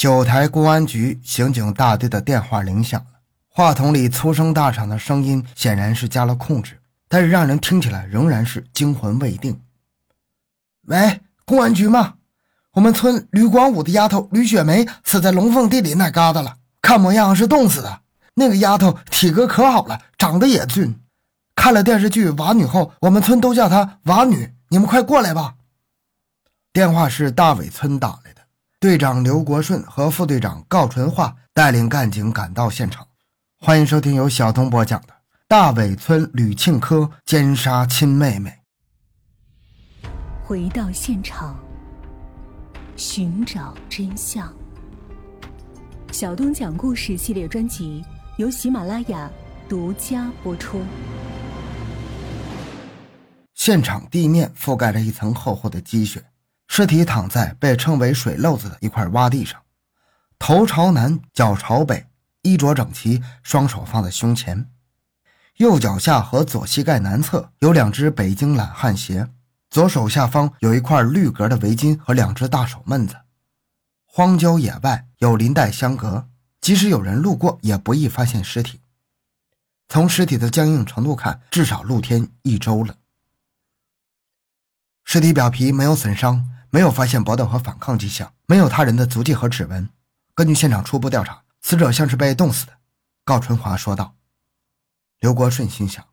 九台公安局刑警大队的电话铃响了，话筒里粗声大嗓的声音显然是加了控制，但是让人听起来仍然是惊魂未定。喂，公安局吗？我们村吕广武的丫头吕雪梅死在龙凤地里那旮瘩了，看模样是冻死的。那个丫头体格可好了，长得也俊。看了电视剧《娃女》后，我们村都叫她娃女。你们快过来吧！电话是大伟村打来的。队长刘国顺和副队长郜纯化带领干警赶到现场。欢迎收听由小东播讲的《大伟村吕庆科奸杀亲妹妹》。回到现场，寻找真相。小东讲故事系列专辑由喜马拉雅独家播出。现场地面覆盖着一层厚厚的积雪。尸体躺在被称为“水漏子”的一块洼地上，头朝南，脚朝北，衣着整齐，双手放在胸前，右脚下和左膝盖南侧有两只北京懒汉鞋，左手下方有一块绿格的围巾和两只大手闷子。荒郊野外有林带相隔，即使有人路过，也不易发现尸体。从尸体的僵硬程度看，至少露天一周了。尸体表皮没有损伤。没有发现搏斗和反抗迹象，没有他人的足迹和指纹。根据现场初步调查，死者像是被冻死的。”高春华说道。刘国顺心想：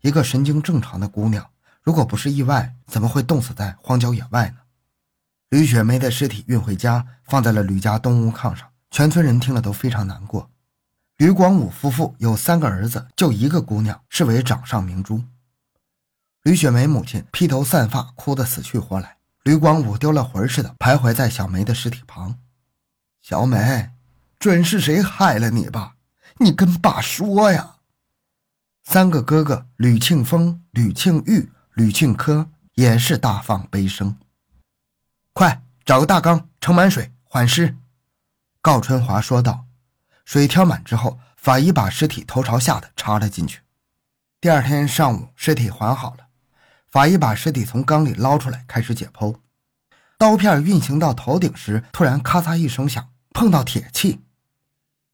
一个神经正常的姑娘，如果不是意外，怎么会冻死在荒郊野外呢？吕雪梅的尸体运回家，放在了吕家东屋炕上。全村人听了都非常难过。吕广武夫妇有三个儿子，就一个姑娘，视为掌上明珠。吕雪梅母亲披头散发，哭得死去活来。吕广武丢了魂似的徘徊在小梅的尸体旁。小梅，准是谁害了你吧？你跟爸说呀！三个哥哥吕庆峰、吕庆玉、吕庆科也是大放悲声。快找个大缸盛满水缓尸。高春华说道。水挑满之后，法医把尸体头朝下的插了进去。第二天上午，尸体缓好了。法医把尸体从缸里捞出来，开始解剖。刀片运行到头顶时，突然咔嚓一声响，碰到铁器。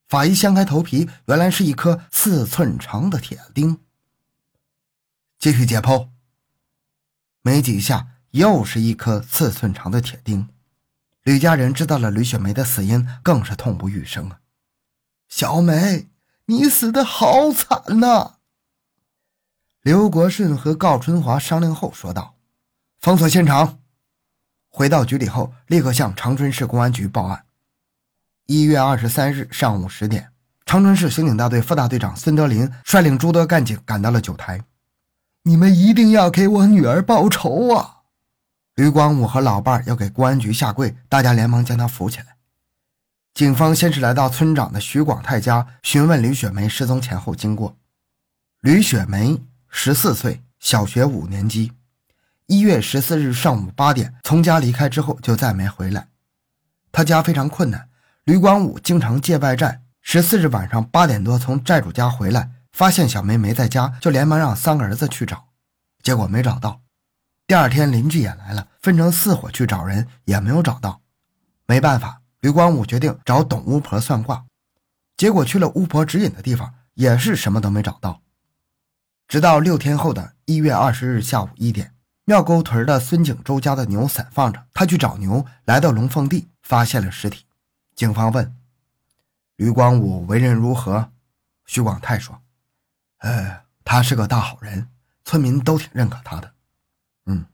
法医掀开头皮，原来是一颗四寸长的铁钉。继续解剖。没几下，又是一颗四寸长的铁钉。吕家人知道了吕雪梅的死因，更是痛不欲生啊！小梅，你死的好惨呐！刘国顺和高春华商量后说道：“封锁现场。”回到局里后，立刻向长春市公安局报案。一月二十三日上午十点，长春市刑警大队副大队长孙德林率领诸多干警赶到了九台。你们一定要给我女儿报仇啊！吕广武和老伴要给公安局下跪，大家连忙将他扶起来。警方先是来到村长的徐广泰家，询问吕雪梅失踪前后经过。吕雪梅。十四岁，小学五年级。一月十四日上午八点从家离开之后就再没回来。他家非常困难，吕广武经常借外债。十四日晚上八点多从债主家回来，发现小梅没在家，就连忙让三个儿子去找，结果没找到。第二天邻居也来了，分成四伙去找人，也没有找到。没办法，吕广武决定找董巫婆算卦，结果去了巫婆指引的地方，也是什么都没找到。直到六天后的一月二十日下午一点，庙沟屯的孙景周家的牛散放着，他去找牛，来到龙凤地，发现了尸体。警方问：“吕光武为人如何？”徐广泰说：“呃，他是个大好人，村民都挺认可他的。”嗯，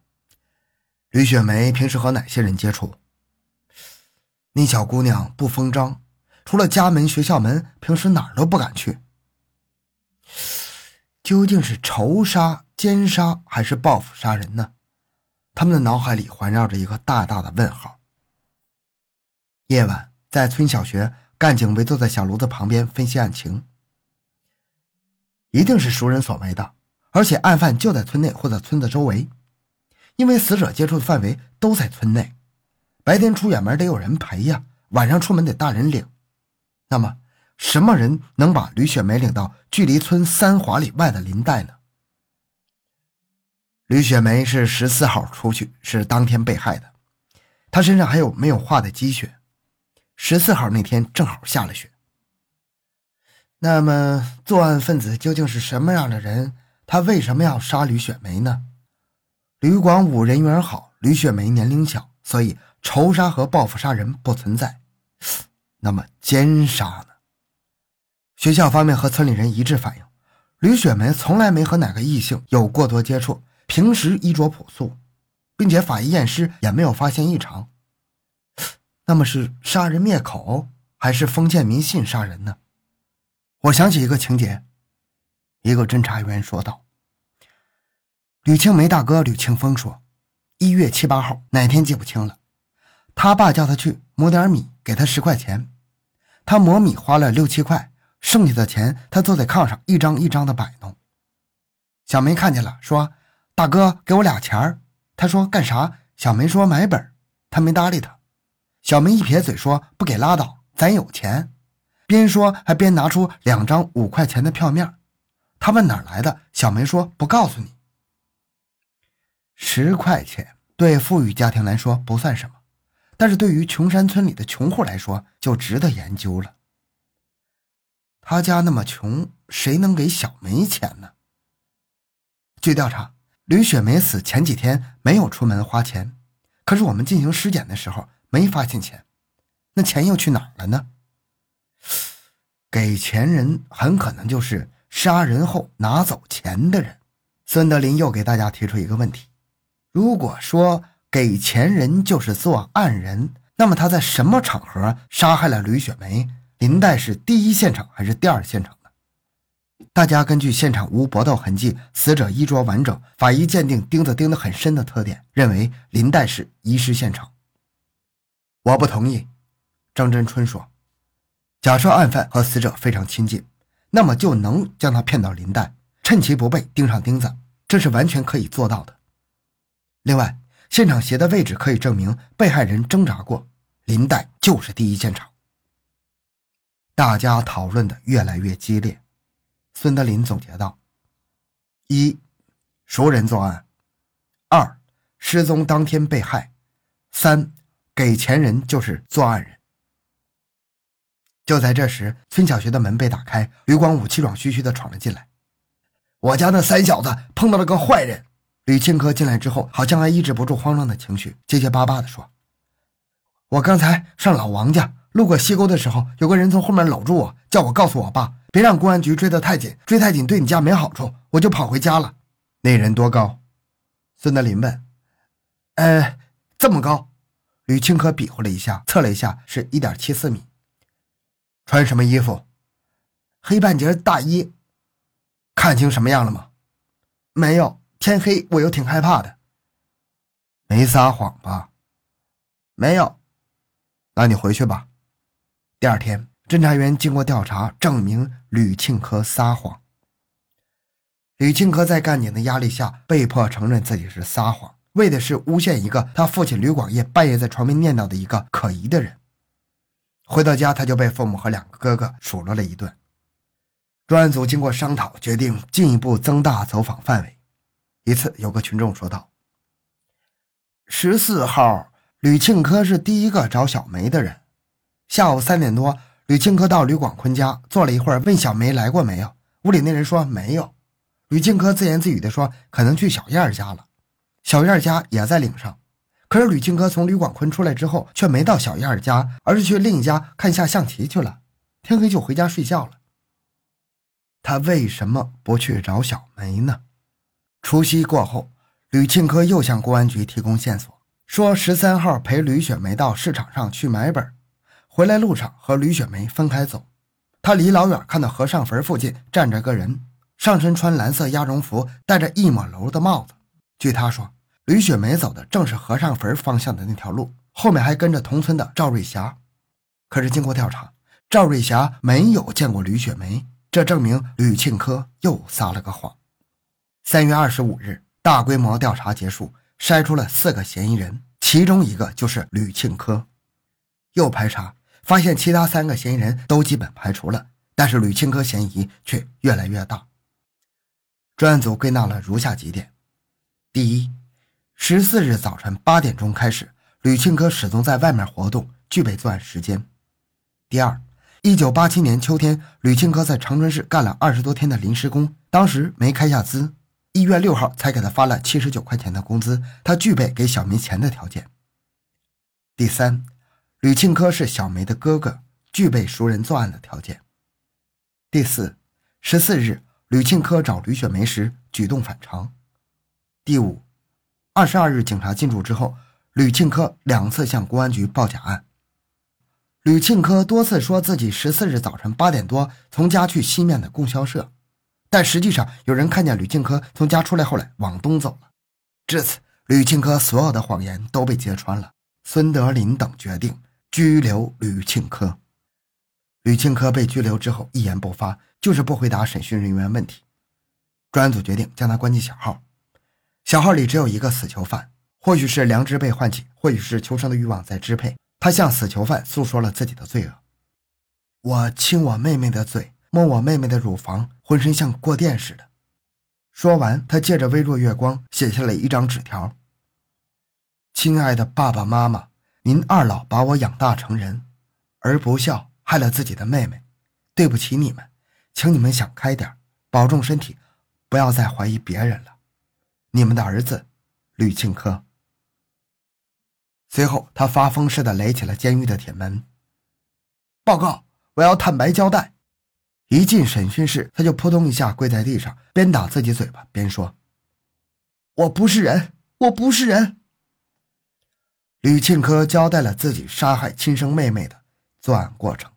吕雪梅平时和哪些人接触？那小姑娘不疯张，除了家门、学校门，平时哪儿都不敢去。究竟是仇杀、奸杀还是报复杀人呢？他们的脑海里环绕着一个大大的问号。夜晚，在村小学，干警围坐在小炉子旁边分析案情。一定是熟人所为的，而且案犯就在村内或者村子周围，因为死者接触的范围都在村内。白天出远门得有人陪呀，晚上出门得大人领。那么。什么人能把吕雪梅领到距离村三华里外的林带呢？吕雪梅是十四号出去，是当天被害的。她身上还有没有化的积雪。十四号那天正好下了雪。那么，作案分子究竟是什么样的人？他为什么要杀吕雪梅呢？吕广武人缘好，吕雪梅年龄小，所以仇杀和报复杀人不存在。那么奸杀呢？学校方面和村里人一致反映，吕雪梅从来没和哪个异性有过多接触，平时衣着朴素，并且法医验尸也没有发现异常。那么是杀人灭口，还是封建迷信杀人呢？我想起一个情节，一个侦查员说道：“吕青梅大哥吕庆峰说，一月七八号哪天记不清了，他爸叫他去磨点米，给他十块钱，他磨米花了六七块，剩下的钱他坐在炕上一张一张的摆弄。小梅看见了，说：‘大哥，给我俩钱儿。’他说：‘干啥？’小梅说：‘买本。’他没搭理他。小梅一撇嘴说：‘不给拉倒，咱有钱。’边说还边拿出两张五块钱的票面，他问哪儿来的，小梅说不告诉你。十块钱对富裕家庭来说不算什么，但是对于穷山村里的穷户来说就值得研究了。他家那么穷，谁能给小梅钱呢？据调查，吕雪梅死前几天没有出门花钱，可是我们进行尸检的时候没发现钱，那钱又去哪儿了呢？给钱人很可能就是杀人后拿走钱的人。孙德林又给大家提出一个问题：如果说给钱人就是作案人，那么他在什么场合杀害了吕雪梅？林黛是第一现场还是第二现场？大家根据现场无搏斗痕迹、死者衣着完整、法医鉴定钉子钉得很深的特点，认为林黛是遗失现场。我不同意，张真春说。假设案犯和死者非常亲近，那么就能将他骗到林黛，趁其不备钉上钉子，这是完全可以做到的。另外，现场鞋的位置可以证明被害人挣扎过，林黛就是第一现场。大家讨论的越来越激烈，孙德林总结道：一，熟人作案；二，失踪当天被害；三，给钱人就是作案人。就在这时，村小学的门被打开，吕广武气喘吁吁地闯了进来。我家那三小子碰到了个坏人。吕庆科进来之后，好像还抑制不住慌张的情绪，结结巴巴地说：“我刚才上老王家，路过西沟的时候，有个人从后面搂住我，叫我告诉我爸，别让公安局追得太紧，追太紧对你家没好处。我就跑回家了。那人多高？”孙德林问。“呃，这么高。”吕清科比划了一下，测了一下，是一点七四米。穿什么衣服？黑半截大衣。看清什么样了吗？没有，天黑我又挺害怕的。没撒谎吧？没有。那你回去吧。第二天，侦查员经过调查，证明吕庆科撒谎。吕庆科在干警的压力下，被迫承认自己是撒谎，为的是诬陷一个他父亲吕广业半夜在床边念叨的一个可疑的人。回到家，他就被父母和两个哥哥数落了一顿。专案组经过商讨，决定进一步增大走访范围。一次，有个群众说道：“十四号，吕庆科是第一个找小梅的人。下午三点多，吕庆科到吕广坤家坐了一会儿，问小梅来过没有。屋里那人说没有。吕庆科自言自语地说：可能去小燕家了。小燕家也在岭上。”可是吕庆科从吕广坤出来之后，却没到小燕儿家，而是去另一家看下象棋去了。天黑就回家睡觉了。他为什么不去找小梅呢？除夕过后，吕庆科又向公安局提供线索，说十三号陪吕雪梅到市场上去买本，回来路上和吕雪梅分开走。他离老远看到和尚坟附近站着个人，上身穿蓝色鸭绒服，戴着一抹楼的帽子。据他说。吕雪梅走的正是和尚坟方向的那条路，后面还跟着同村的赵瑞霞。可是经过调查，赵瑞霞没有见过吕雪梅，这证明吕庆科又撒了个谎。三月二十五日，大规模调查结束，筛出了四个嫌疑人，其中一个就是吕庆科。又排查，发现其他三个嫌疑人都基本排除了，但是吕庆科嫌疑却越来越大。专案组归纳了如下几点：第一，十四日早晨八点钟开始，吕庆科始终在外面活动，具备作案时间。第二，一九八七年秋天，吕庆科在长春市干了二十多天的临时工，当时没开下资，一月六号才给他发了七十九块钱的工资，他具备给小明钱的条件。第三，吕庆科是小梅的哥哥，具备熟人作案的条件。第四，十四日，吕庆科找吕雪梅时举动反常。第五，二十二日，警察进驻之后，吕庆科两次向公安局报假案。吕庆科多次说自己十四日早晨八点多从家去西面的供销社，但实际上有人看见吕庆科从家出来后来往东走了。至此，吕庆科所有的谎言都被揭穿了。孙德林等决定拘留吕庆科。吕庆科被拘留之后一言不发，就是不回答审讯人员问题。专案组决定将他关进小号，小号里只有一个死囚犯，或许是良知被唤起，或许是求生的欲望在支配。他向死囚犯诉说了自己的罪恶：“我亲我妹妹的嘴，摸我妹妹的乳房，浑身像过电似的。”说完，他借着微弱月光写下了一张纸条：“亲爱的爸爸妈妈，您二老把我养大成人，而不孝，害了自己的妹妹，对不起你们，请你们想开点，保重身体，不要再怀疑别人了。你们的儿子，吕庆科。”随后，他发疯似的垒起了监狱的铁门。报告，我要坦白交代。一进审讯室，他就扑通一下跪在地上，边打自己嘴巴边说：“我不是人，我不是人。”吕庆科交代了自己杀害亲生妹妹的作案过程。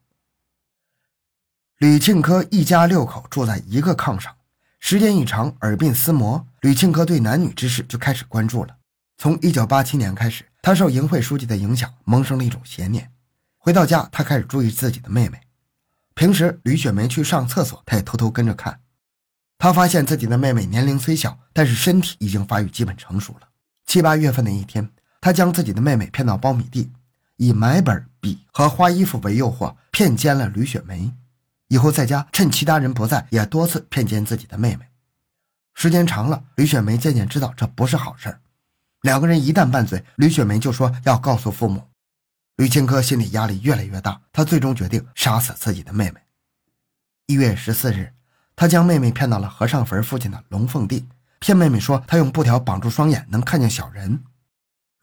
吕庆科一家六口住在一个炕上，时间一长，耳鬓厮磨，吕庆科对男女之事就开始关注了。从一九八七年开始。他受营会书记的影响，萌生了一种邪念。回到家，他开始注意自己的妹妹。平时吕雪梅去上厕所，他也偷偷跟着看。他发现自己的妹妹年龄虽小，但是身体已经发育基本成熟了。七八月份的一天，他将自己的妹妹骗到苞米地，以买本、笔和花衣服为诱惑，骗奸了吕雪梅。以后在家，趁其他人不在，也多次骗奸自己的妹妹。时间长了，吕雪梅渐渐知道这不是好事儿两个人一旦拌嘴，吕雪梅就说要告诉父母。吕庆科心理压力越来越大，他最终决定杀死自己的妹妹。一月十四日，他将妹妹骗到了和尚坟附近的龙凤地，骗妹妹说他用布条绑住双眼能看见小人。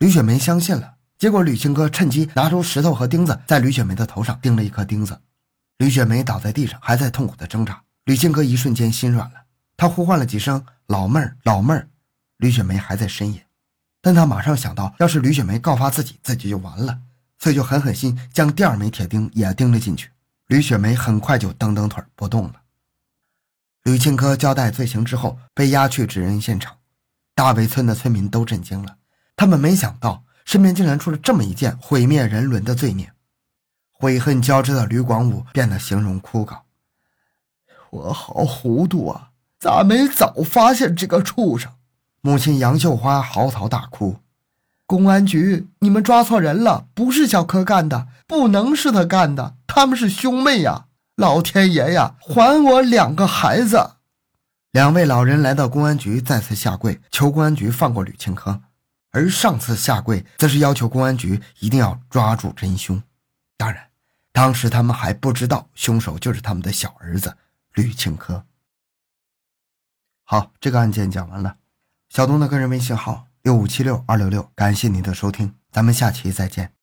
吕雪梅相信了，结果吕庆科趁机拿出石头和钉子，在吕雪梅的头上钉了一颗钉子。吕雪梅倒在地上，还在痛苦的挣扎。吕庆科一瞬间心软了，他呼唤了几声“老妹儿，老妹儿”，吕雪梅还在呻吟。但他马上想到，要是吕雪梅告发自己，自己就完了，所以就狠狠心将第二枚铁钉也钉了进去。吕雪梅很快就蹬蹬腿不动了。吕庆科交代罪行之后，被押去指认现场，大围村的村民都震惊了，他们没想到身边竟然出了这么一件毁灭人伦的罪孽。悔恨交织的吕广武变得形容枯槁：“我好糊涂啊，咋没早发现这个畜生？”母亲杨秀花嚎啕大哭：“公安局，你们抓错人了，不是小柯干的，不能是他干的，他们是兄妹呀！老天爷呀，还我两个孩子！”两位老人来到公安局，再次下跪求公安局放过吕庆科，而上次下跪则是要求公安局一定要抓住真凶。当然，当时他们还不知道凶手就是他们的小儿子吕庆科。好，这个案件讲完了。小东的个人微信号六五七六二六六，感谢您的收听，咱们下期再见。